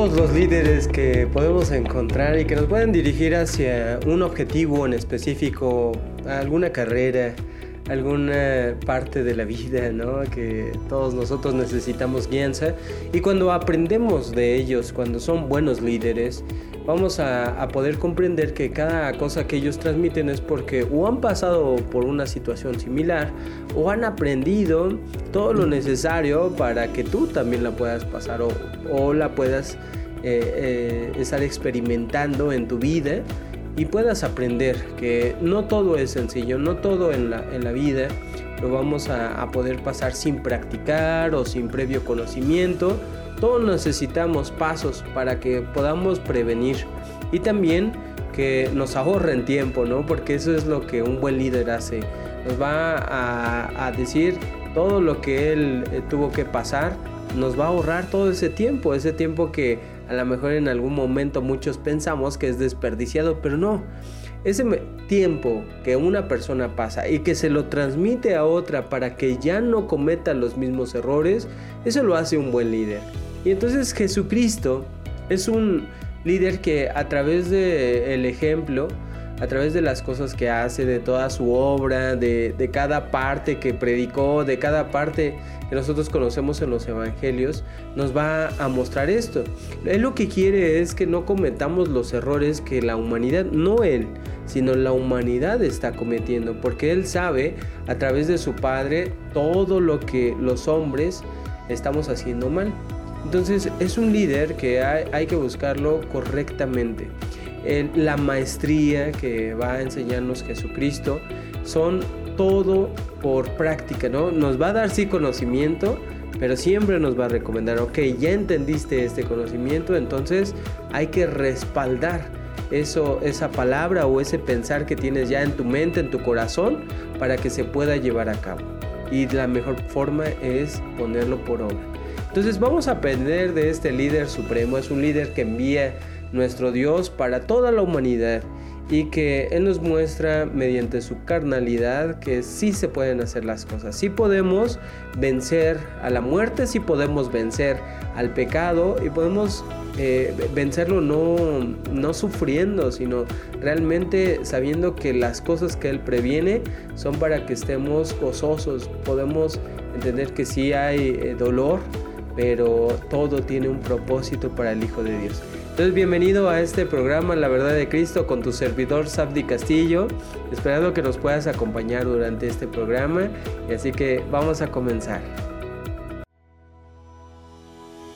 todos los líderes que podemos encontrar y que nos pueden dirigir hacia un objetivo en específico, alguna carrera, alguna parte de la vida, ¿no? Que todos nosotros necesitamos guianza. Y cuando aprendemos de ellos, cuando son buenos líderes, vamos a, poder comprender que cada cosa que ellos transmiten es porque o han pasado por una situación similar o han aprendido todo lo necesario para que tú también la puedas pasar o, la puedas eh, eh, estar experimentando en tu vida y puedas aprender que no todo es sencillo, no todo en la, en la vida lo vamos a, a, poder pasar sin practicar o sin previo conocimiento. Todos necesitamos pasos para que podamos prevenir y también que nos ahorren tiempo, ¿no? Porque eso es lo que un buen líder hace. Nos va a, a decir todo lo que él eh, tuvo que pasar, nos va a ahorrar todo ese tiempo, ese tiempo que a lo mejor en algún momento muchos pensamos que es desperdiciado, pero no. Ese tiempo que una persona pasa y que se lo transmite a otra para que ya no cometa los mismos errores, eso lo hace un buen líder. Y entonces Jesucristo es un líder que a través del ejemplo, a través de las cosas que hace, de toda su obra, de, de, cada parte que predicó, de cada parte que nosotros conocemos en los evangelios, nos va a mostrar esto. Él lo que quiere es que no cometamos los errores que la humanidad, no él, sino la humanidad está cometiendo, porque él sabe a través de su Padre todo lo que los hombres estamos haciendo mal. Entonces es un líder que hay, que buscarlo correctamente la maestría que va a enseñarnos Jesucristo, son todo por práctica, ¿no? Nos va a dar sí conocimiento, pero siempre nos va a recomendar, ok, ya entendiste este conocimiento, entonces hay que respaldar eso, esa palabra o ese pensar que tienes ya en tu mente, en tu corazón, para que se pueda llevar a cabo. Y la mejor forma es ponerlo por obra. Entonces vamos a aprender de este líder supremo, es un líder que envía nuestro Dios para toda la humanidad y que Él nos muestra mediante su carnalidad que sí se pueden hacer las cosas, sí podemos vencer a la muerte, sí podemos vencer al pecado y podemos eh, vencerlo no, no sufriendo, sino realmente sabiendo que las cosas que Él previene son para que estemos gozosos, podemos entender que sí hay eh, dolor, pero todo tiene un propósito para el Hijo de Dios. Entonces, bienvenido a este programa La Verdad de Cristo con tu servidor Sabdi Castillo, esperando que nos puedas acompañar durante este programa. Y así que vamos a comenzar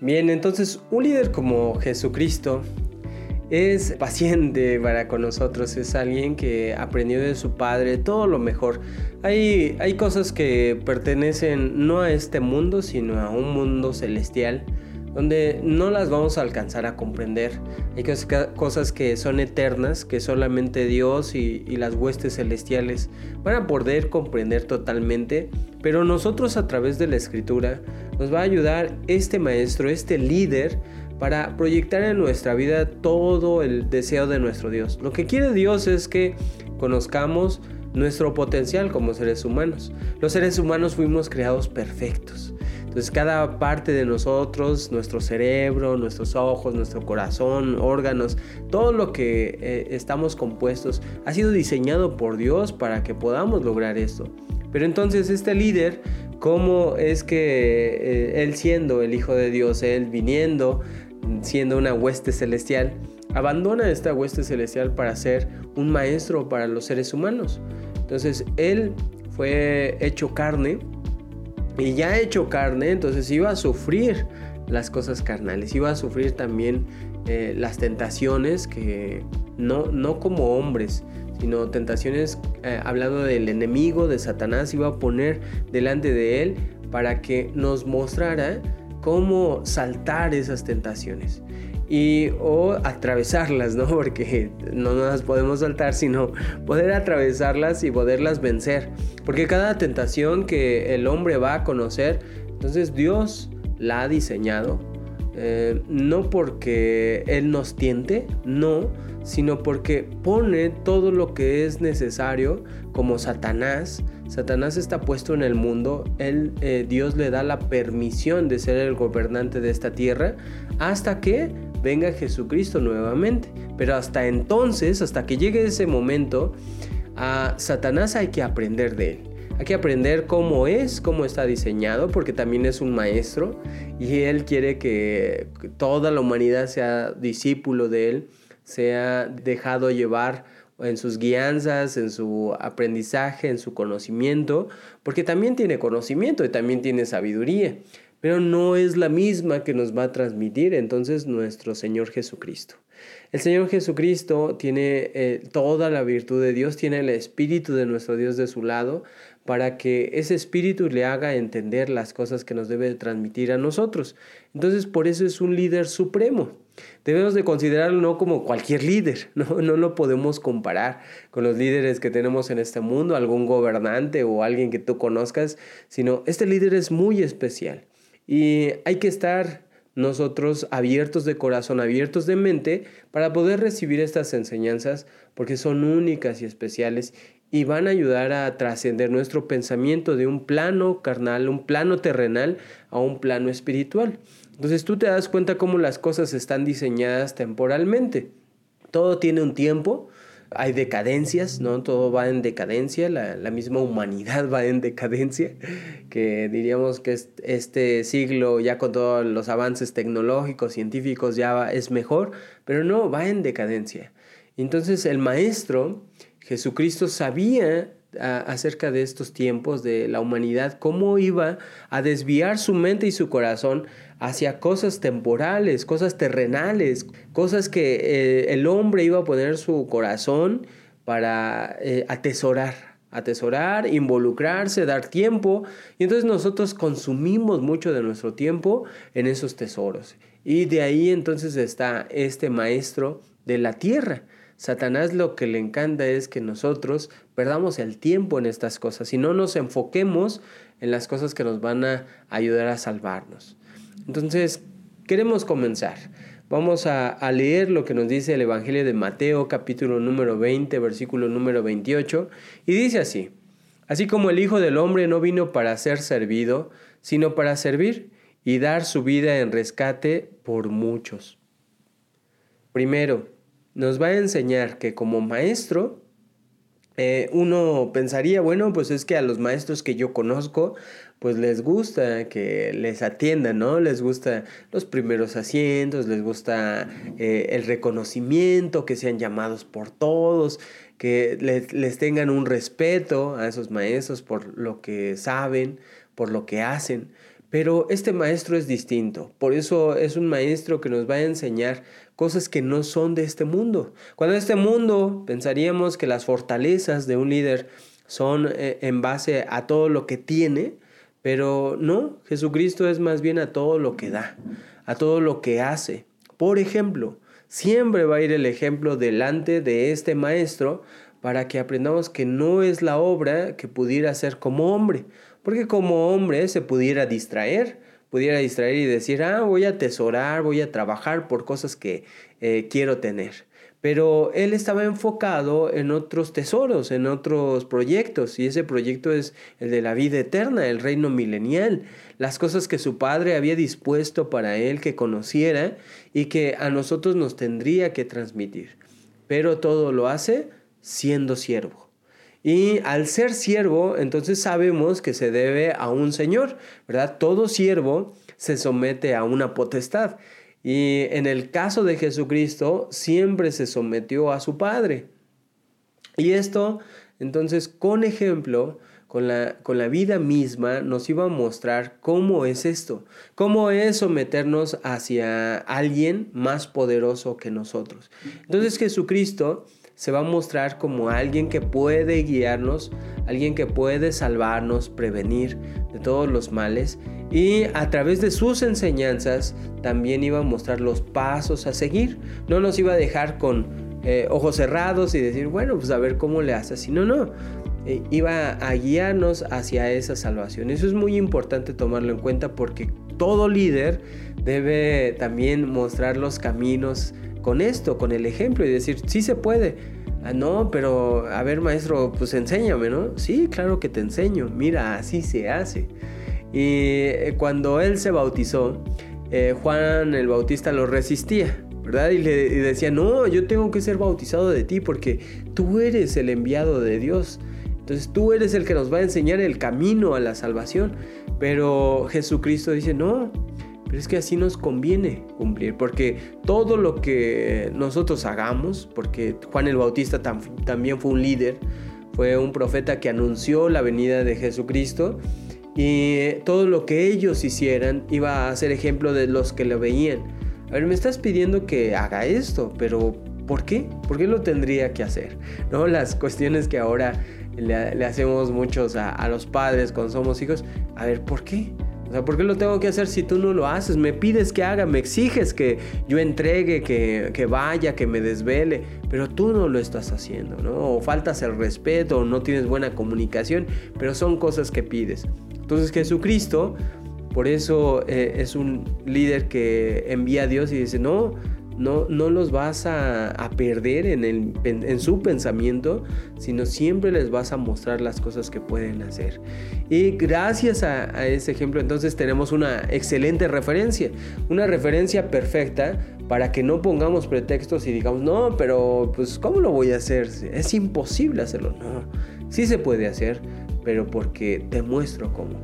Bien, entonces un líder como Jesucristo es paciente para con nosotros, es alguien que aprendió de su padre todo lo mejor. Hay, hay cosas que pertenecen no a este mundo, sino a un mundo celestial donde no las vamos a alcanzar a comprender. Hay cosas que son eternas, que solamente Dios y, y, las huestes celestiales van a poder comprender totalmente, pero nosotros a través de la escritura nos va a ayudar este maestro, este líder, para proyectar en nuestra vida todo el deseo de nuestro Dios. Lo que quiere Dios es que conozcamos nuestro potencial como seres humanos. Los seres humanos fuimos creados perfectos. Entonces cada parte de nosotros, nuestro cerebro, nuestros ojos, nuestro corazón, órganos, todo lo que eh, estamos compuestos ha sido diseñado por Dios para que podamos lograr esto. Pero entonces este líder, ¿cómo es que eh, él siendo el Hijo de Dios, él viniendo, siendo una hueste celestial, abandona esta hueste celestial para ser un maestro para los seres humanos. Entonces Él fue hecho carne y ya hecho carne, entonces iba a sufrir las cosas carnales, iba a sufrir también eh, las tentaciones que no, no como hombres, sino tentaciones eh, hablando del enemigo, de Satanás, iba a poner delante de él para que nos mostrara cómo saltar esas tentaciones y o atravesarlas, ¿no? Porque no las podemos saltar, sino poder atravesarlas y poderlas vencer. Porque cada tentación que el hombre va a conocer, entonces Dios la ha diseñado, eh, no porque Él nos tiente, no, sino porque pone todo lo que es necesario, como Satanás. Satanás está puesto en el mundo, él, eh, Dios le da la permisión de ser el gobernante de esta tierra hasta que venga Jesucristo nuevamente. Pero hasta entonces, hasta que llegue ese momento, a Satanás hay que aprender de él. Hay que aprender cómo es, cómo está diseñado, porque también es un maestro y él quiere que toda la humanidad sea discípulo de él, sea dejado llevar en sus guianzas, en su aprendizaje, en su conocimiento, porque también tiene conocimiento y también tiene sabiduría, pero no es la misma que nos va a transmitir entonces nuestro Señor Jesucristo. El Señor Jesucristo tiene eh, toda la virtud de Dios, tiene el Espíritu de nuestro Dios de su lado, para que ese Espíritu le haga entender las cosas que nos debe transmitir a nosotros. Entonces, por eso es un líder supremo. Debemos de considerarlo no como cualquier líder, ¿no? no lo podemos comparar con los líderes que tenemos en este mundo, algún gobernante o alguien que tú conozcas, sino este líder es muy especial y hay que estar nosotros abiertos de corazón, abiertos de mente, para poder recibir estas enseñanzas, porque son únicas y especiales y van a ayudar a trascender nuestro pensamiento de un plano carnal, un plano terrenal, a un plano espiritual. Entonces tú te das cuenta cómo las cosas están diseñadas temporalmente. Todo tiene un tiempo, hay decadencias, ¿no? Todo va en decadencia, la, la, misma humanidad va en decadencia, que diríamos que este siglo ya con todos los avances tecnológicos, científicos ya es mejor, pero no, va en decadencia. Entonces el maestro, Jesucristo, sabía acerca de estos tiempos de la humanidad, cómo iba a desviar su mente y su corazón hacia cosas temporales, cosas terrenales, cosas que eh, el hombre iba a poner su corazón para eh, atesorar, atesorar, involucrarse, dar tiempo. Y entonces nosotros consumimos mucho de nuestro tiempo en esos tesoros. Y de ahí entonces está este maestro de la tierra. Satanás lo que le encanta es que nosotros perdamos el tiempo en estas cosas y no nos enfoquemos en las cosas que nos van a ayudar a salvarnos. Entonces, queremos comenzar. Vamos a, leer lo que nos dice el Evangelio de Mateo, capítulo número 20, versículo número 28, y dice así, así como el Hijo del Hombre no vino para ser servido, sino para servir y dar su vida en rescate por muchos. Primero, nos va a enseñar que como maestro, eh, uno pensaría, bueno, pues es que a los maestros que yo conozco, pues les gusta que les atiendan, ¿no? Les gusta los primeros asientos, les gusta eh, el reconocimiento, que sean llamados por todos, que les, les tengan un respeto a esos maestros por lo que saben, por lo que hacen. Pero este maestro es distinto, por eso es un maestro que nos va a enseñar cosas que no son de este mundo. Cuando en este mundo pensaríamos que las fortalezas de un líder son eh, en base a todo lo que tiene, pero no, Jesucristo es más bien a todo lo que da, a todo lo que hace. Por ejemplo, siempre va a ir el ejemplo delante de este maestro para que aprendamos que no es la obra que pudiera ser como hombre, porque como hombre se pudiera distraer, pudiera distraer y decir, ah, voy a atesorar, voy a trabajar por cosas que eh, quiero tener pero él estaba enfocado en otros tesoros, en otros proyectos, y ese proyecto es el de la vida eterna, el reino milenial, las cosas que su padre había dispuesto para él que conociera y que a nosotros nos tendría que transmitir. Pero todo lo hace siendo siervo. Y al ser siervo, entonces sabemos que se debe a un Señor, ¿verdad? Todo siervo se somete a una potestad. Y en el caso de Jesucristo, siempre se sometió a su Padre. Y esto, entonces, con ejemplo, con la, con la vida misma, nos iba a mostrar cómo es esto, cómo es someternos hacia alguien más poderoso que nosotros. Entonces Jesucristo se va a mostrar como alguien que puede guiarnos, alguien que puede salvarnos, prevenir de todos los males y a través de sus enseñanzas también iba a mostrar los pasos a seguir. No nos iba a dejar con eh, ojos cerrados y decir, bueno, pues a ver cómo le hace así. No, no. Eh, iba a guiarnos hacia esa salvación. Eso es muy importante tomarlo en cuenta porque todo líder debe también mostrar los caminos con esto, con el ejemplo y decir, sí se puede. Ah, no, pero a ver maestro, pues enséñame, ¿no? Sí, claro que te enseño. Mira, así se hace. Y eh, cuando él se bautizó, eh, Juan el Bautista lo resistía, ¿verdad? Y le decía, no, yo tengo que ser bautizado de ti porque tú eres el enviado de Dios. Entonces tú eres el que nos va a enseñar el camino a la salvación. Pero Jesucristo dice, no, es que así nos conviene cumplir, porque todo lo que nosotros hagamos, porque Juan el Bautista también fue un líder, fue un profeta que anunció la venida de Jesucristo, y todo lo que ellos hicieran iba a ser ejemplo de los que lo veían. A ver, me estás pidiendo que haga esto, pero ¿por qué? ¿Por qué lo tendría que hacer? ¿No? Las cuestiones que ahora le, hacemos muchos a los padres cuando somos hijos. A ver, ¿por qué? O sea, ¿por qué lo tengo que hacer si tú no lo haces? Me pides que haga, me exiges que yo entregue, que, que, vaya, que me desvele, pero tú no lo estás haciendo, ¿no? O faltas el respeto, o no tienes buena comunicación, pero son cosas que pides. Entonces Jesucristo, por eso eh, es un líder que envía a Dios y dice, no, no, no los vas a, perder en, el, en, su pensamiento, sino siempre les vas a mostrar las cosas que pueden hacer. Y gracias a, ese ejemplo entonces tenemos una excelente referencia, una referencia perfecta para que no pongamos pretextos y digamos, no, pero pues ¿cómo lo voy a hacer? Es imposible hacerlo. No, sí se puede hacer, pero porque te muestro cómo.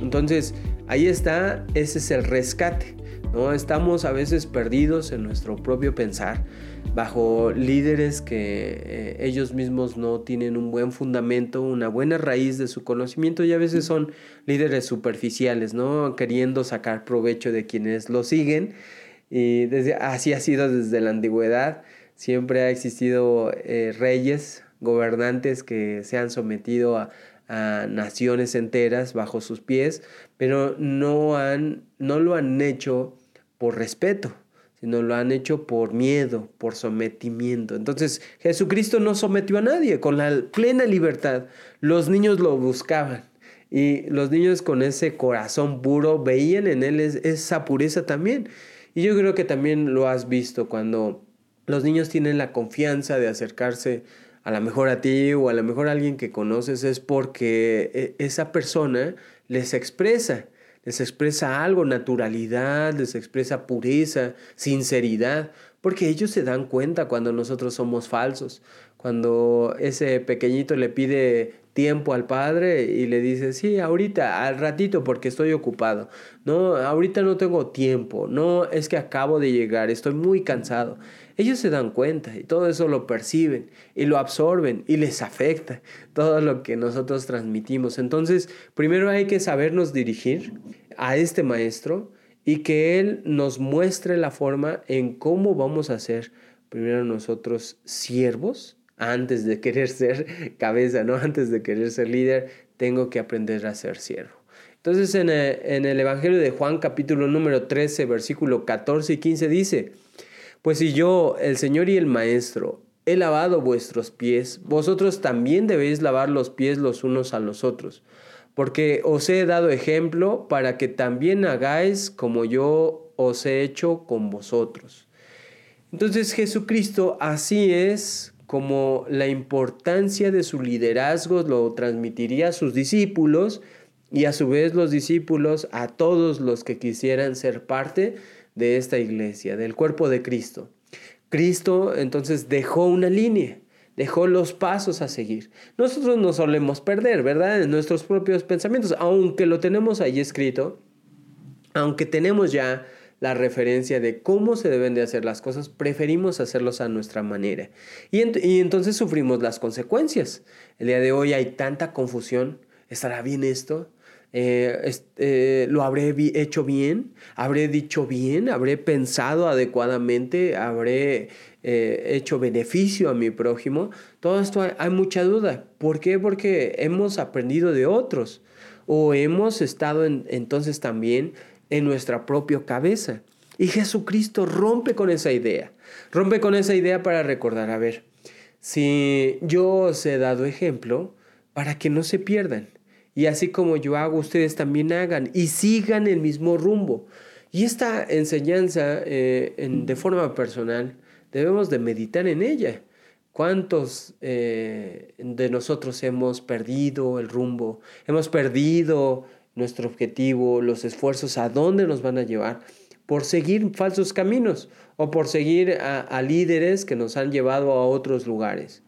Entonces, ahí está, ese es el rescate. ¿No? Estamos a veces perdidos en nuestro propio pensar, bajo líderes que eh, ellos mismos no tienen un buen fundamento, una buena raíz de su conocimiento y a veces son líderes superficiales, ¿no? Queriendo sacar provecho de quienes lo siguen. Y desde, así ha sido desde la antigüedad. Siempre ha existido eh, reyes, gobernantes que se han sometido a, a naciones enteras bajo sus pies, pero no, han, no lo han hecho por respeto, sino lo han hecho por miedo, por sometimiento. Entonces Jesucristo no sometió a nadie, con la plena libertad. Los niños lo buscaban y los niños con ese corazón puro veían en él esa pureza también. Y yo creo que también lo has visto cuando los niños tienen la confianza de acercarse a lo mejor a ti o a lo mejor a alguien que conoces es porque eh, esa persona les expresa les expresa algo, naturalidad, les expresa pureza, sinceridad, porque ellos se dan cuenta cuando nosotros somos falsos, cuando ese pequeñito le pide tiempo al padre y le dice, sí, ahorita, al ratito porque estoy ocupado. No, ahorita no tengo tiempo. No, es que acabo de llegar, estoy muy cansado. Ellos se dan cuenta y todo eso lo perciben y lo absorben y les afecta todo lo que nosotros transmitimos. Entonces, primero hay que sabernos dirigir a este maestro y que él nos muestre la forma en cómo vamos a ser primero nosotros siervos antes de querer ser cabeza, ¿no? Antes de querer ser líder, tengo que aprender a ser siervo. Entonces en el, en el Evangelio de Juan capítulo número 13, versículo 14 y 15 dice, pues si yo, el Señor y el Maestro, he lavado vuestros pies, vosotros también debéis lavar los pies los unos a los otros, porque os he dado ejemplo para que también hagáis como yo os he hecho con vosotros. Entonces Jesucristo así es como la importancia de su liderazgo lo transmitiría a sus discípulos y a su vez los discípulos a todos los que quisieran ser parte de esta iglesia, del cuerpo de Cristo. Cristo entonces dejó una línea, dejó los pasos a seguir. Nosotros nos solemos perder, ¿verdad? En nuestros propios pensamientos, aunque lo tenemos ahí escrito, aunque tenemos ya la referencia de cómo se deben de hacer las cosas, preferimos hacerlos a nuestra manera. Y, entonces sufrimos las consecuencias. El día de hoy hay tanta confusión. ¿Estará bien esto? Eh, eh, ¿Lo habré hecho bien? ¿Habré dicho bien? ¿Habré pensado adecuadamente? ¿Habré eh, hecho beneficio a mi prójimo? Todo esto hay, hay mucha duda. ¿Por qué? Porque hemos aprendido de otros o hemos estado entonces también en nuestra propia cabeza. Y Jesucristo rompe con esa idea. Rompe con esa idea para recordar, a ver, si yo os he dado ejemplo para que no se pierdan. Y así como yo hago, ustedes también hagan y sigan el mismo rumbo. Y esta enseñanza eh, de forma personal debemos de meditar en ella. ¿Cuántos eh, de nosotros hemos perdido el rumbo? Hemos perdido nuestro objetivo, los esfuerzos, a dónde nos van a llevar por seguir falsos caminos o por seguir a, líderes que nos han llevado a otros lugares.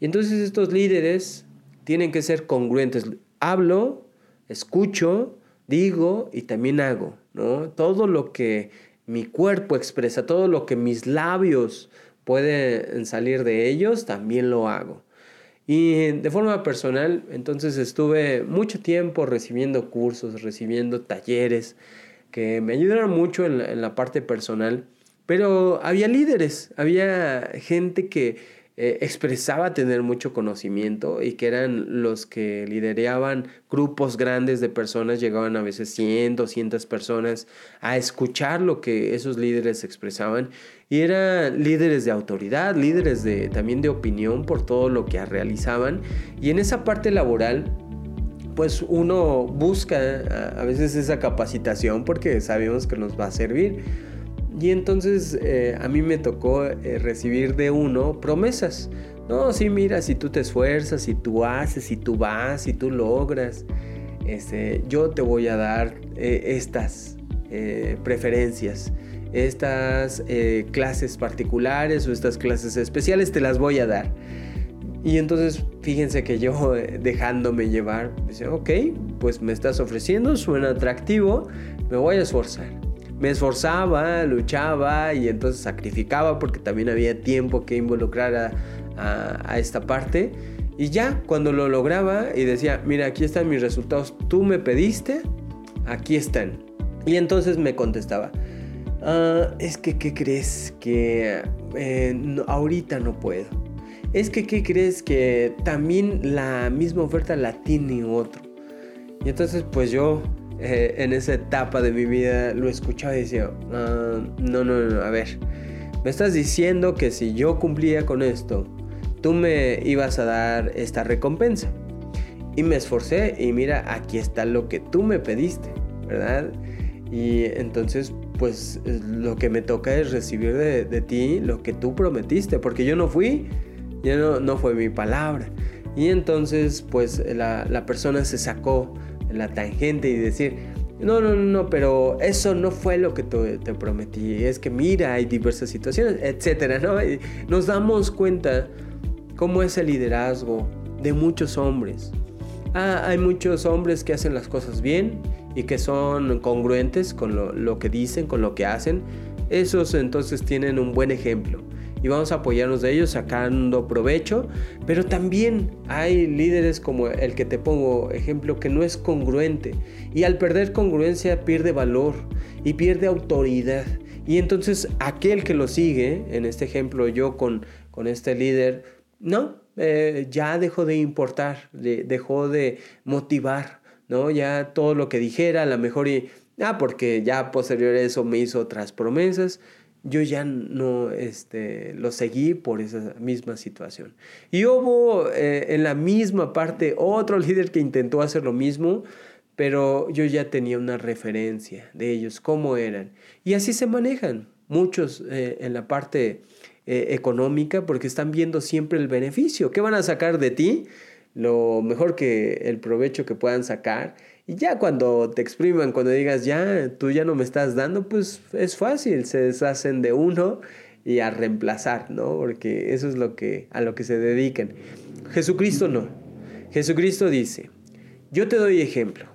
Y entonces estos líderes tienen que ser congruentes. Hablo, escucho, digo y también hago, ¿no? Todo lo que mi cuerpo expresa, todo lo que mis labios pueden salir de ellos, también lo hago. Y de forma personal, entonces estuve mucho tiempo recibiendo cursos, recibiendo talleres que me ayudaron mucho en la, en la parte personal, pero había líderes, había gente que eh, expresaba tener mucho conocimiento y que eran los que lideraban grupos grandes de personas, llegaban a veces 100, 200 personas a escuchar lo que esos líderes expresaban. Y eran líderes de autoridad, líderes de, también de opinión por todo lo que realizaban. Y en esa parte laboral pues uno busca a veces esa capacitación porque sabemos que nos va a servir y entonces eh, a mí me tocó eh, recibir de uno promesas. No, sí, mira, si tú te esfuerzas, si tú haces, si tú vas, si tú logras, este, yo te voy a dar eh, estas preferencias, estas clases particulares o estas clases especiales, te las voy a dar. Y entonces fíjense que yo dejándome llevar, dice, ok, pues me estás ofreciendo, suena atractivo, me voy a esforzar me esforzaba, luchaba y entonces sacrificaba porque también había tiempo que involucrar a, esta parte. Y ya, cuando lo lograba y decía, mira, aquí están mis resultados, tú me pediste, aquí están. Y entonces me contestaba, ah, es que, ¿qué crees? Que eh, ahorita no puedo. Es que, ¿qué crees? Que también la misma oferta la tiene otro. Y entonces, pues yo eh, en esa etapa de mi vida lo escuchaba y decía, ah, no, no, no, a ver, me estás diciendo que si yo cumplía con esto, tú me ibas a dar esta recompensa. Y me esforcé y mira, aquí está lo que tú me pediste, ¿verdad? Y entonces, pues lo que me toca es recibir de, ti lo que tú prometiste, porque yo no fui, ya no, no fue mi palabra. Y entonces, pues la, la persona se sacó la tangente y decir, no, no, no, pero eso no fue lo que te, prometí. Es que mira, hay diversas situaciones, etcétera, ¿no? nos damos cuenta cómo es el liderazgo de muchos hombres. Ah, hay muchos hombres que hacen las cosas bien y que son congruentes con lo, lo que dicen, con lo que hacen. Esos entonces tienen un buen ejemplo y vamos a apoyarnos de ellos sacando provecho, pero también hay líderes como el que te pongo ejemplo que no es congruente y al perder congruencia pierde valor y pierde autoridad. Y entonces aquel que lo sigue, en este ejemplo yo con, con este líder, no, eh, ya dejó de importar, dejó de motivar, ¿no? Ya todo lo que dijera, a lo mejor y, ah, porque ya posterior a eso me hizo otras promesas, yo ya no este, lo seguí por esa misma situación. Y hubo eh, en la misma parte otro líder que intentó hacer lo mismo, pero yo ya tenía una referencia de ellos, cómo eran. Y así se manejan muchos eh, en la parte eh, económica porque están viendo siempre el beneficio. ¿Qué van a sacar de ti? Lo mejor que el provecho que puedan sacar y ya cuando te expriman, cuando digas, ya, tú ya no me estás dando, pues es fácil, se deshacen de uno y a reemplazar, ¿no? Porque eso es lo que, a lo que se dedican. Jesucristo no. Jesucristo dice, yo te doy ejemplo,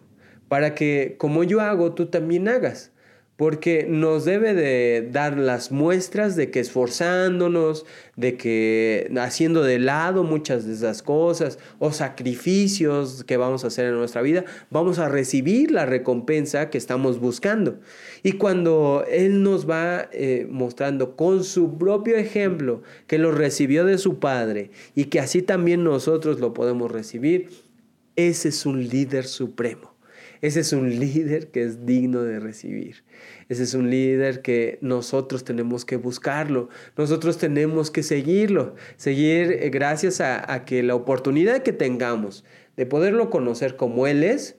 para que como yo hago, tú también hagas. Porque nos debe de dar las muestras de que esforzándonos, de que haciendo de lado muchas de esas cosas o sacrificios que vamos a hacer en nuestra vida, vamos a recibir la recompensa que estamos buscando. Y cuando Él nos va eh, mostrando con su propio ejemplo que lo recibió de su Padre y que así también nosotros lo podemos recibir, ese es un líder supremo. Ese es un líder que es digno de recibir. Ese es un líder que nosotros tenemos que buscarlo. Nosotros tenemos que seguirlo. Seguir eh, gracias a, que la oportunidad que tengamos de poderlo conocer como Él es,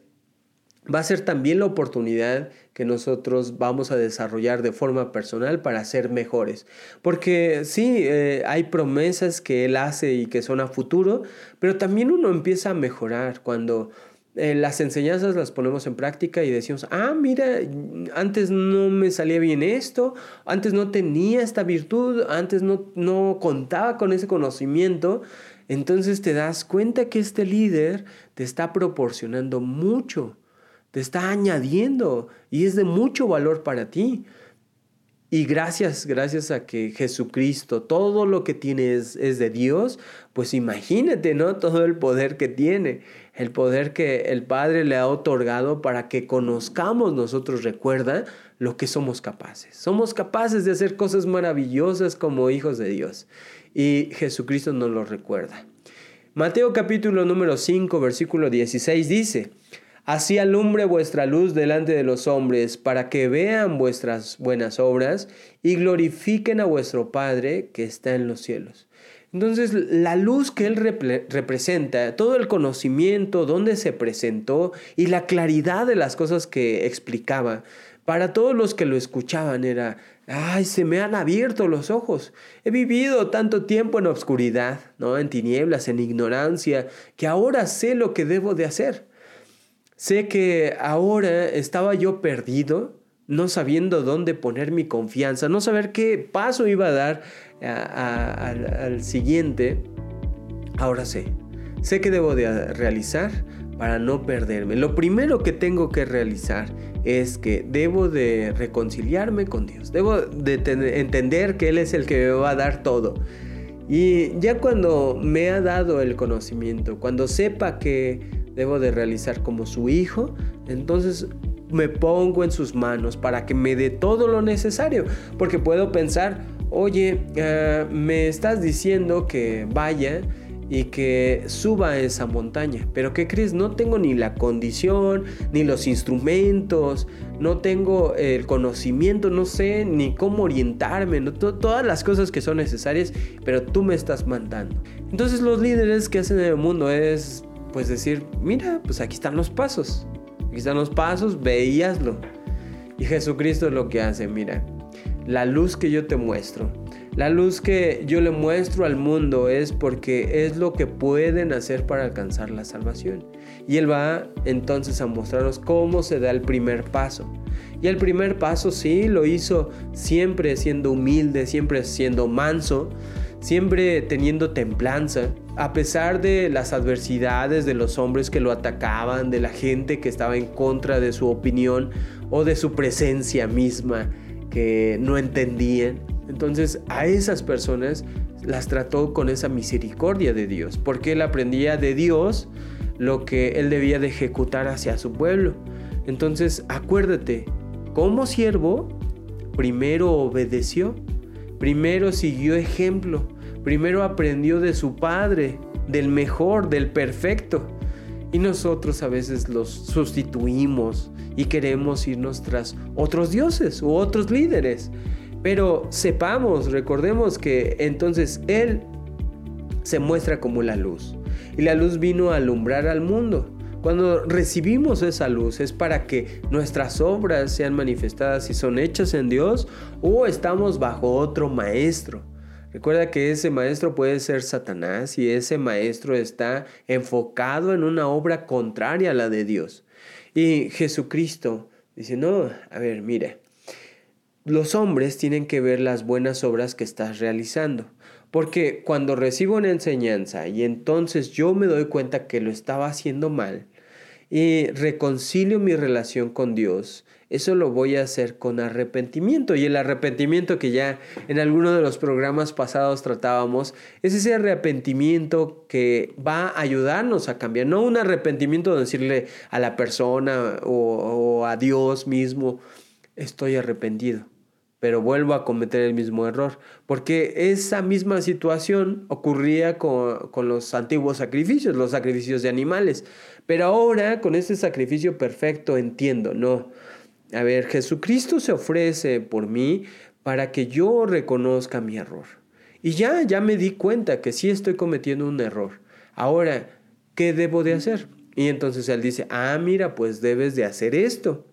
va a ser también la oportunidad que nosotros vamos a desarrollar de forma personal para ser mejores. Porque sí, eh, hay promesas que Él hace y que son a futuro, pero también uno empieza a mejorar cuando eh, las enseñanzas las ponemos en práctica y decimos, ah, mira, antes no me salía bien esto, antes no tenía esta virtud, antes no, no contaba con ese conocimiento. Entonces te das cuenta que este líder te está proporcionando mucho, te está añadiendo y es de mucho valor para ti. Y gracias, gracias a que Jesucristo, todo lo que tiene es, es, de Dios, pues imagínate, ¿no? Todo el poder que tiene el poder que el Padre le ha otorgado para que conozcamos nosotros, recuerda, lo que somos capaces. Somos capaces de hacer cosas maravillosas como hijos de Dios. Y Jesucristo nos lo recuerda. Mateo capítulo número 5, versículo 16 dice, Así alumbre vuestra luz delante de los hombres, para que vean vuestras buenas obras y glorifiquen a vuestro Padre que está en los cielos. Entonces, la luz que él representa, todo el conocimiento, dónde se presentó y la claridad de las cosas que explicaba, para todos los que lo escuchaban era, ay, se me han abierto los ojos. He vivido tanto tiempo en obscuridad, ¿no? En tinieblas, en ignorancia, que ahora sé lo que debo de hacer. Sé que ahora estaba yo perdido, no sabiendo dónde poner mi confianza, no saber qué paso iba a dar al siguiente, ahora sé. Sé que debo de realizar para no perderme. Lo primero que tengo que realizar es que debo de reconciliarme con Dios. Debo de entender que Él es el que me va a dar todo. Y ya cuando me ha dado el conocimiento, cuando sepa que debo de realizar como su hijo, entonces me pongo en sus manos para que me dé todo lo necesario. Porque puedo pensar, oye, eh, me estás diciendo que vaya y que suba esa montaña. Pero ¿qué crees? No tengo ni la condición, ni los instrumentos, no tengo el conocimiento, no sé ni cómo orientarme, todas las cosas que son necesarias, pero tú me estás mandando. Entonces los líderes que hacen en el mundo es pues decir, mira, pues aquí están los pasos, aquí están los pasos, veíaslo. Y Jesucristo es lo que hace, mira, la luz que yo te muestro. La luz que yo le muestro al mundo es porque es lo que pueden hacer para alcanzar la salvación. Y Él va entonces a mostrarnos cómo se da el primer paso. Y el primer paso sí lo hizo siempre siendo humilde, siempre siendo manso, siempre teniendo templanza, a pesar de las adversidades de los hombres que lo atacaban, de la gente que estaba en contra de su opinión o de su presencia misma que no entendían. Entonces a esas personas las trató con esa misericordia de Dios, porque él aprendía de Dios lo que él debía de ejecutar hacia su pueblo. Entonces acuérdate, como siervo, primero obedeció, primero siguió ejemplo, primero aprendió de su padre, del mejor, del perfecto. Y nosotros a veces los sustituimos y queremos irnos tras otros dioses u otros líderes. Pero sepamos, recordemos que entonces Él se muestra como la luz. Y la luz vino a alumbrar al mundo. Cuando recibimos esa luz es para que nuestras obras sean manifestadas y son hechas en Dios o estamos bajo otro maestro. Recuerda que ese maestro puede ser Satanás y ese maestro está enfocado en una obra contraria a la de Dios. Y Jesucristo dice, no, a ver, mire, los hombres tienen que ver las buenas obras que estás realizando. Porque cuando recibo una enseñanza y entonces yo me doy cuenta que lo estaba haciendo mal, y reconcilio mi relación con Dios, eso lo voy a hacer con arrepentimiento. Y el arrepentimiento que ya en alguno de los programas pasados tratábamos, es ese arrepentimiento que va a ayudarnos a cambiar. No un arrepentimiento de decirle a la persona o, a Dios mismo, estoy arrepentido pero vuelvo a cometer el mismo error, porque esa misma situación ocurría con, con, los antiguos sacrificios, los sacrificios de animales, pero ahora con ese sacrificio perfecto entiendo, no, a ver, Jesucristo se ofrece por mí para que yo reconozca mi error. Y ya, ya me di cuenta que sí estoy cometiendo un error. Ahora, ¿qué debo de hacer? Y entonces él dice, ah, mira, pues debes de hacer esto.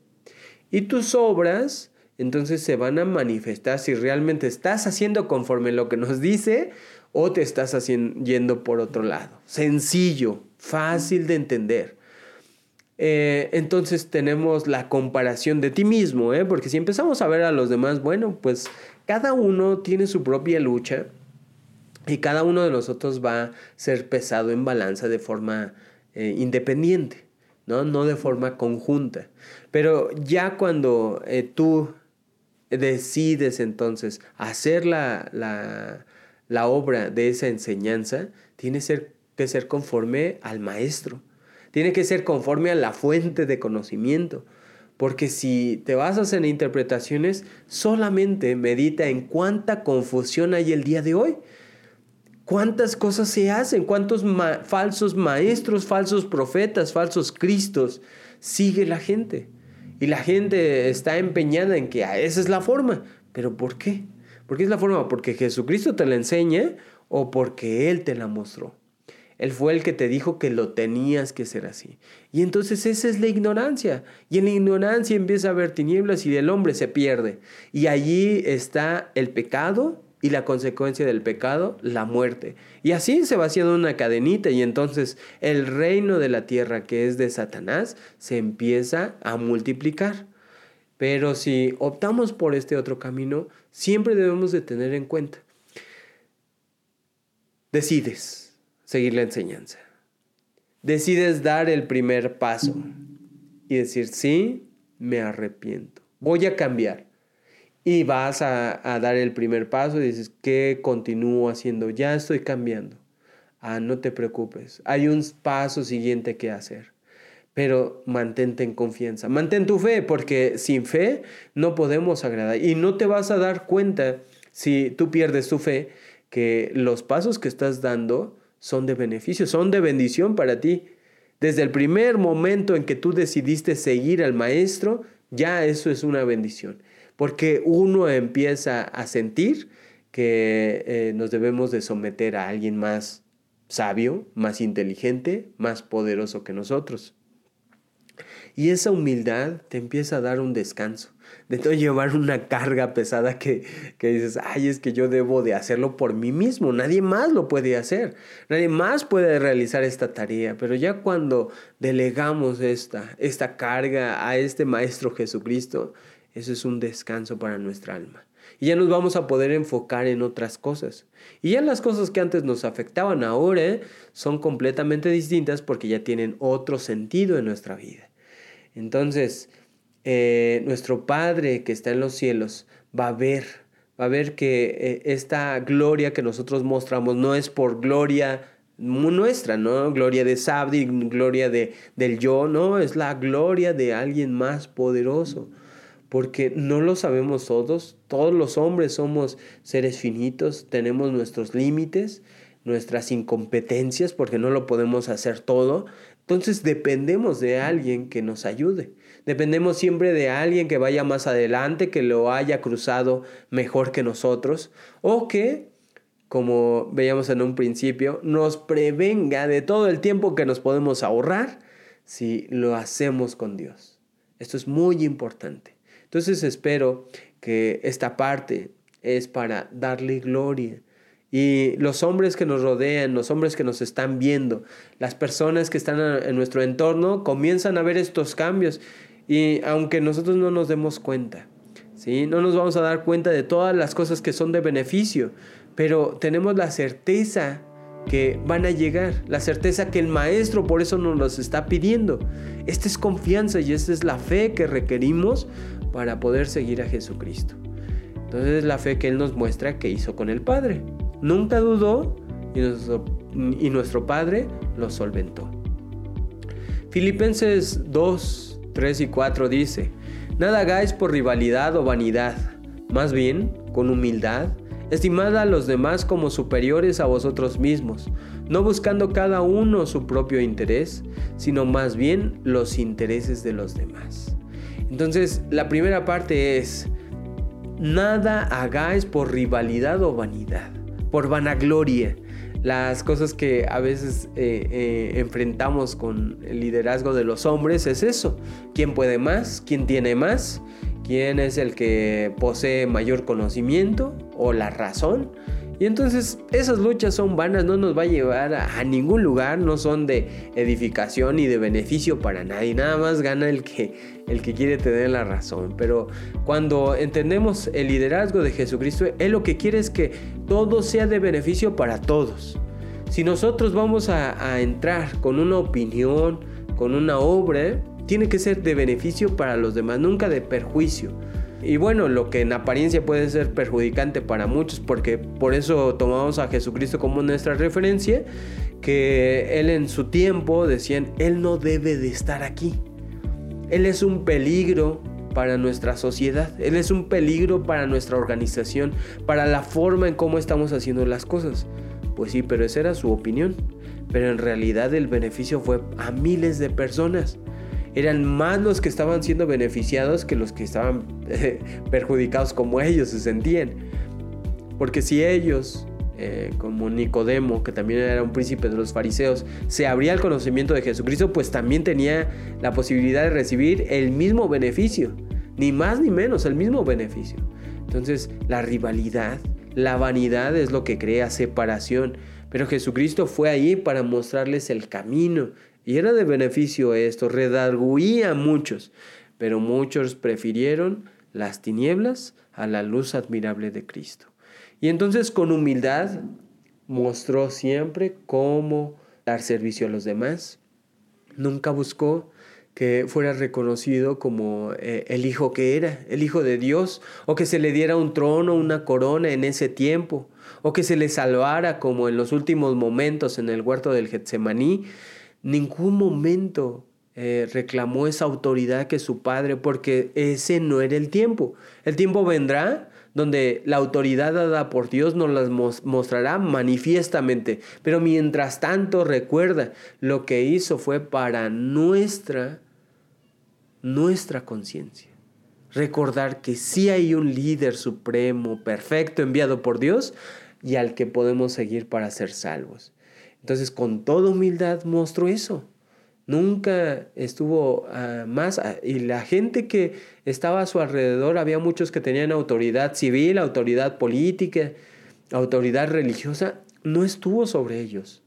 Y tus obras, entonces se van a manifestar si realmente estás haciendo conforme lo que nos dice o te estás haciendo, yendo por otro lado. Sencillo, fácil de entender. Eh, entonces tenemos la comparación de ti mismo, ¿eh? porque si empezamos a ver a los demás, bueno, pues cada uno tiene su propia lucha y cada uno de nosotros va a ser pesado en balanza de forma eh, independiente, ¿no? no de forma conjunta. Pero ya cuando tú decides entonces hacer la, la, la obra de esa enseñanza, tiene que ser conforme al maestro. Tiene que ser conforme a la fuente de conocimiento. Porque si te basas en interpretaciones, solamente medita en cuánta confusión hay el día de hoy. ¿Cuántas cosas se hacen? ¿Cuántos falsos maestros, falsos profetas, falsos cristos sigue la gente? Y la gente está empeñada en que ah, esa es la forma. ¿Pero por qué? ¿Por qué es la forma? ¿Porque Jesucristo te la enseña o porque Él te la mostró? Él fue el que te dijo que lo tenías que ser así. Y entonces esa es la ignorancia. Y en la ignorancia empieza a haber tinieblas y el hombre se pierde. Y allí está el pecado y la consecuencia del pecado, la muerte. Y así se va haciendo una cadenita y entonces el reino de la tierra que es de Satanás se empieza a multiplicar. Pero si optamos por este otro camino, siempre debemos de tener en cuenta. Decides seguir la enseñanza. Decides dar el primer paso y decir, sí, me arrepiento, voy a cambiar. Y vas a, dar el primer paso y dices, ¿qué continúo haciendo? Ya estoy cambiando. Ah, no te preocupes, hay un paso siguiente que hacer. Pero mantente en confianza, mantén tu fe, porque sin fe no podemos agradar. Y no te vas a dar cuenta, si tú pierdes tu fe, que los pasos que estás dando son de beneficio, son de bendición para ti. Desde el primer momento en que tú decidiste seguir al maestro, ya eso es una bendición. Porque uno empieza a sentir que eh, nos debemos de someter a alguien más sabio, más inteligente, más poderoso que nosotros. Y esa humildad te empieza a dar un descanso de todo llevar una carga pesada que, dices, ay, es que yo debo de hacerlo por mí mismo, nadie más lo puede hacer, nadie más puede realizar esta tarea, pero ya cuando delegamos esta, esta carga a este Maestro Jesucristo, eso es un descanso para nuestra alma. Y ya nos vamos a poder enfocar en otras cosas. Y ya las cosas que antes nos afectaban ahora son completamente distintas porque ya tienen otro sentido en nuestra vida. Entonces, eh, nuestro Padre que está en los cielos va a ver, va a ver que eh, esta gloria que nosotros mostramos no es por gloria nuestra, ¿no? Gloria de Sabdi, gloria de, del yo, no, es la gloria de alguien más poderoso. Porque no lo sabemos todos, todos los hombres somos seres finitos, tenemos nuestros límites, nuestras incompetencias, porque no lo podemos hacer todo. Entonces dependemos de alguien que nos ayude. Dependemos siempre de alguien que vaya más adelante, que lo haya cruzado mejor que nosotros, o que, como veíamos en un principio, nos prevenga de todo el tiempo que nos podemos ahorrar si lo hacemos con Dios. Esto es muy importante. Entonces espero que esta parte es para darle gloria. Y los hombres que nos rodean, los hombres que nos están viendo, las personas que están en nuestro entorno, comienzan a ver estos cambios y aunque nosotros no nos demos cuenta, ¿sí? no nos vamos a dar cuenta de todas las cosas que son de beneficio, pero tenemos la certeza que van a llegar, la certeza que el Maestro por eso nos los está pidiendo. Esta es confianza y esta es la fe que requerimos para poder seguir a Jesucristo. Entonces es la fe que Él nos muestra que hizo con el Padre. Nunca dudó y nuestro, Padre lo solventó. Filipenses 2, 3 y 4 dice, Nada hagáis por rivalidad o vanidad, más bien con humildad, estimad a los demás como superiores a vosotros mismos, no buscando cada uno su propio interés, sino más bien los intereses de los demás. Entonces, la primera parte es, nada hagáis por rivalidad o vanidad, por vanagloria las cosas que a veces eh, eh, enfrentamos con el liderazgo de los hombres es eso. ¿Quién puede más? ¿Quién tiene más? ¿Quién es el que posee mayor conocimiento o la razón? Y entonces esas luchas son vanas, no nos va a llevar a, ningún lugar, no son de edificación ni de beneficio para nadie, nada más gana el que, el que quiere tener la razón. Pero cuando entendemos el liderazgo de Jesucristo, Él lo que quiere es que todo sea de beneficio para todos. Si nosotros vamos a, a entrar con una opinión, con una obra, tiene que ser de beneficio para los demás, nunca de perjuicio. Y bueno, lo que en apariencia puede ser perjudicante para muchos, porque por eso tomamos a Jesucristo como nuestra referencia, que Él en su tiempo decían, Él no debe de estar aquí. Él es un peligro para nuestra sociedad, Él es un peligro para nuestra organización, para la forma en cómo estamos haciendo las cosas. Pues sí, pero esa era su opinión. Pero en realidad el beneficio fue a miles de personas eran más los que estaban siendo beneficiados que los que estaban eh, perjudicados como ellos se sentían. Porque si ellos, eh, como Nicodemo, que también era un príncipe de los fariseos, se abría el conocimiento de Jesucristo, pues también tenía la posibilidad de recibir el mismo beneficio. Ni más ni menos, el mismo beneficio. Entonces, la rivalidad, la vanidad es lo que crea separación. Pero Jesucristo fue ahí para mostrarles el camino, y era de beneficio esto, redarguía a muchos, pero muchos prefirieron las tinieblas a la luz admirable de Cristo. Y entonces con humildad mostró siempre cómo dar servicio a los demás. Nunca buscó que fuera reconocido como eh, el hijo que era, el hijo de Dios, o que se le diera un trono, una corona en ese tiempo, o que se le salvara como en los últimos momentos en el huerto del Getsemaní, ningún momento eh, reclamó esa autoridad que su padre, porque ese no era el tiempo. El tiempo vendrá donde la autoridad dada por Dios nos las mostrará manifiestamente. Pero mientras tanto, recuerda, lo que hizo fue para nuestra, nuestra conciencia. Recordar que sí hay un líder supremo, perfecto, enviado por Dios y al que podemos seguir para ser salvos. Entonces, con toda humildad mostró eso. Nunca estuvo ah, más. Ah, y la gente que estaba a su alrededor, había muchos que tenían autoridad civil, autoridad política, autoridad religiosa, no estuvo sobre ellos.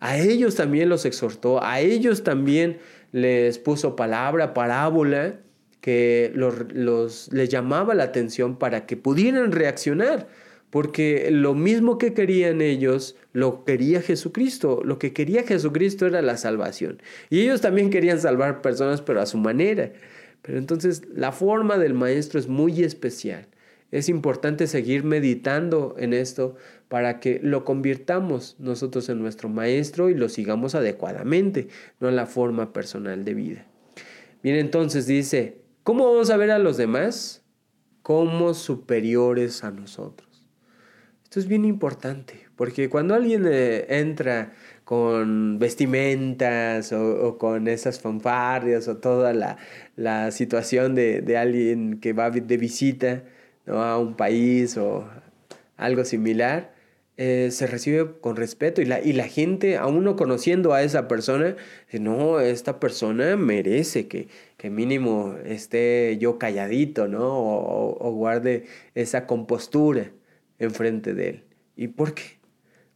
A ellos también los exhortó, a ellos también les puso palabra, parábola, que los, les llamaba la atención para que pudieran reaccionar. Porque lo mismo que querían ellos, lo quería Jesucristo. Lo que quería Jesucristo era la salvación. Y ellos también querían salvar personas, pero a su manera. Pero entonces la forma del maestro es muy especial. Es importante seguir meditando en esto para que lo convirtamos nosotros en nuestro maestro y lo sigamos adecuadamente, no en la forma personal de vida. Bien, entonces dice, ¿cómo vamos a ver a los demás? Como superiores a nosotros. Esto es bien importante, porque cuando alguien eh, entra con vestimentas o, con esas fanfarrias o toda la, situación de, alguien que va de visita a un país o algo similar, eh, se recibe con respeto y la, y la gente, aún no conociendo a esa persona, dice, no, esta persona merece que, que mínimo esté yo calladito, ¿no? o guarde esa compostura enfrente de él. ¿Y por qué?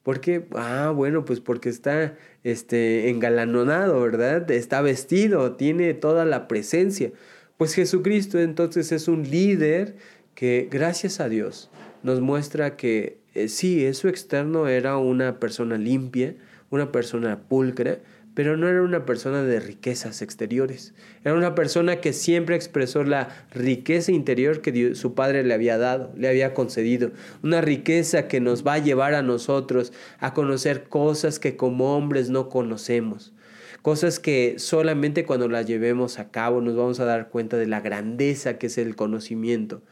Porque, ah, bueno, pues porque está este, engalanonado, ¿verdad? Está vestido, tiene toda la presencia. Pues Jesucristo entonces es un líder que, gracias a Dios, nos muestra que eh, sí, eso externo era una persona limpia, una persona pulcra, pero no era una persona de riquezas exteriores. Era una persona que siempre expresó la riqueza interior que su padre le había dado, le había concedido. Una riqueza que nos va a llevar a nosotros a conocer cosas que como hombres no conocemos. Cosas que solamente cuando las llevemos a cabo nos vamos a dar cuenta de la grandeza que es el conocimiento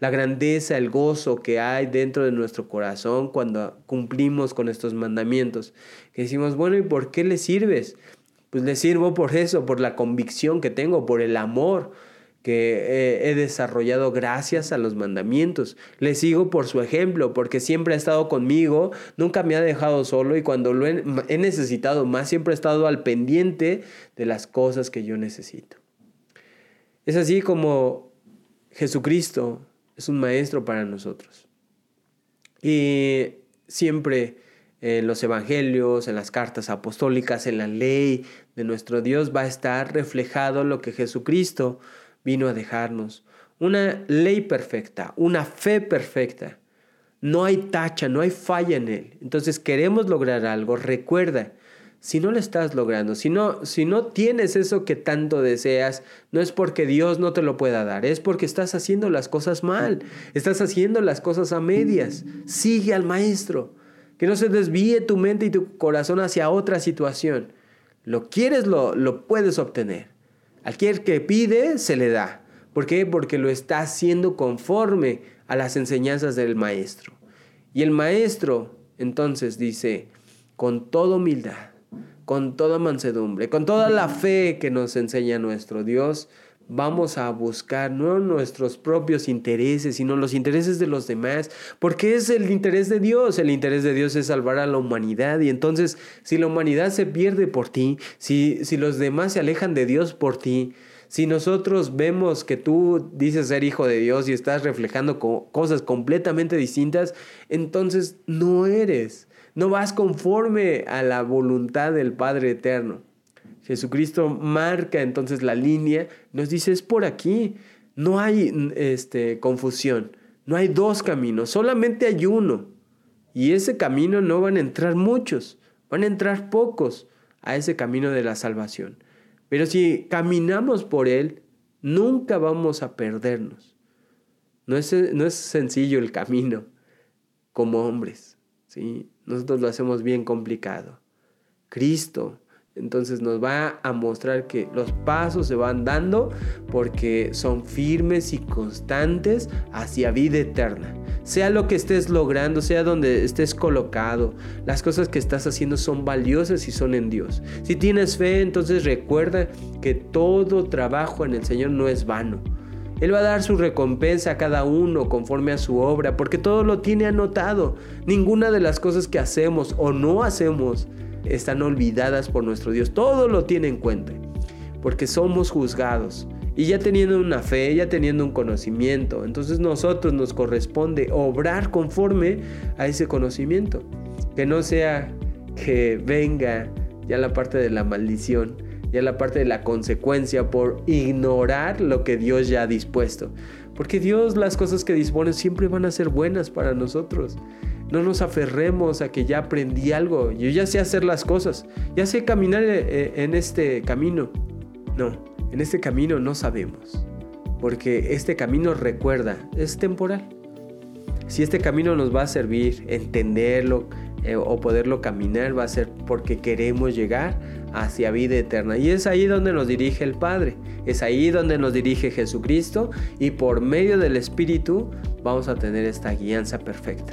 la grandeza, el gozo que hay dentro de nuestro corazón cuando cumplimos con estos mandamientos. Que decimos, bueno, ¿y por qué le sirves? Pues le sirvo por eso, por la convicción que tengo, por el amor que he desarrollado gracias a los mandamientos. Le sigo por su ejemplo, porque siempre ha estado conmigo, nunca me ha dejado solo y cuando lo he, he necesitado más, siempre ha estado al pendiente de las cosas que yo necesito. Es así como Jesucristo es un maestro para nosotros. Y siempre en los evangelios, en las cartas apostólicas, en la ley de nuestro Dios va a estar reflejado lo que Jesucristo vino a dejarnos. Una ley perfecta, una fe perfecta. No hay tacha, no hay falla en él. Entonces queremos lograr algo, recuerda, si no lo estás logrando, si no, si no tienes eso que tanto deseas, no es porque Dios no te lo pueda dar, es porque estás haciendo las cosas mal, estás haciendo las cosas a medias. Sigue al maestro, que no se desvíe tu mente y tu corazón hacia otra situación. Lo quieres, lo, lo puedes obtener. Al que pide, se le da. ¿Por qué? Porque lo está haciendo conforme a las enseñanzas del maestro. Y el maestro entonces dice, con toda humildad, con toda mansedumbre, con toda la fe que nos enseña nuestro Dios, vamos a buscar no nuestros propios intereses, sino los intereses de los demás, porque es el interés de Dios. El interés de Dios es salvar a la humanidad y entonces si la humanidad se pierde por ti, si, si los demás se alejan de Dios por ti, si nosotros vemos que tú dices ser hijo de Dios y estás reflejando cosas completamente distintas, entonces no eres. No vas conforme a la voluntad del Padre Eterno. Jesucristo marca entonces la línea, nos dice es por aquí. No hay este, confusión, no hay dos caminos, solamente hay uno. Y ese camino no van a entrar muchos, van a entrar pocos a ese camino de la salvación. Pero si caminamos por él, nunca vamos a perdernos. No es, no es sencillo el camino como hombres. ¿sí? Nosotros lo hacemos bien complicado. Cristo entonces nos va a mostrar que los pasos se van dando porque son firmes y constantes hacia vida eterna. Sea lo que estés logrando, sea donde estés colocado, las cosas que estás haciendo son valiosas y son en Dios. Si tienes fe, entonces recuerda que todo trabajo en el Señor no es vano. Él va a dar su recompensa a cada uno conforme a su obra, porque todo lo tiene anotado. Ninguna de las cosas que hacemos o no hacemos están olvidadas por nuestro Dios. Todo lo tiene en cuenta, porque somos juzgados. Y ya teniendo una fe, ya teniendo un conocimiento, entonces nosotros nos corresponde obrar conforme a ese conocimiento. Que no sea que venga ya la parte de la maldición, ya la parte de la consecuencia por ignorar lo que Dios ya ha dispuesto. Porque Dios las cosas que dispone siempre van a ser buenas para nosotros. No nos aferremos a que ya aprendí algo, yo ya sé hacer las cosas, ya sé caminar eh, eh, en este camino. No, en este camino no sabemos, porque este camino recuerda, es temporal. Si este camino nos va a servir entenderlo eh, o poderlo caminar, va a ser porque queremos llegar hacia vida eterna. Y es ahí donde nos dirige el Padre, es ahí donde nos dirige Jesucristo y por medio del Espíritu vamos a tener esta guianza perfecta.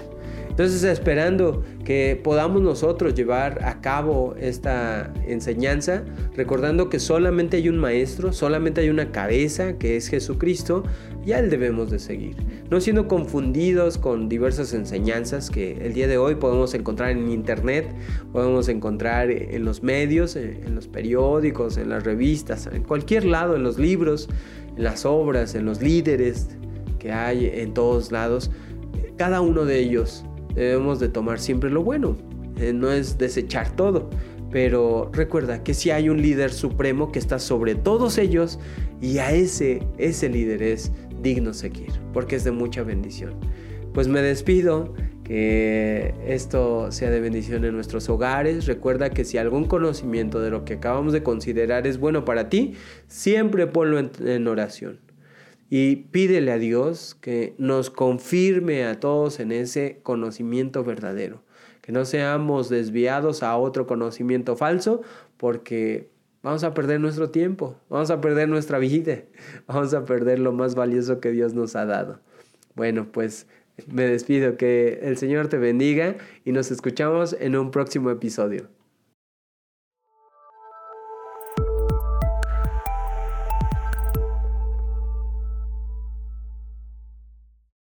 Entonces esperando que podamos nosotros llevar a cabo esta enseñanza, recordando que solamente hay un maestro, solamente hay una cabeza que es Jesucristo, y a él debemos de seguir. No siendo confundidos con diversas enseñanzas que el día de hoy podemos encontrar en internet, podemos encontrar en los medios, en los periódicos, en las revistas, en cualquier lado, en los libros, en las obras, en los líderes que hay en todos lados. Cada uno de ellos debemos de tomar siempre lo bueno, eh, no es desechar todo, pero recuerda que si hay un líder supremo que está sobre todos ellos y a ese, ese líder es digno seguir, porque es de mucha bendición. pues me despido. Que esto sea de bendición en nuestros hogares. Recuerda que si algún conocimiento de lo que acabamos de considerar es bueno para ti, siempre ponlo en oración y pídele a Dios que nos confirme a todos en ese conocimiento verdadero, que no seamos desviados a otro conocimiento falso, porque vamos a perder nuestro tiempo, vamos a perder nuestra vida, vamos a perder lo más valioso que Dios nos ha dado. Bueno, pues me despido, que el Señor te bendiga y nos escuchamos en un próximo episodio.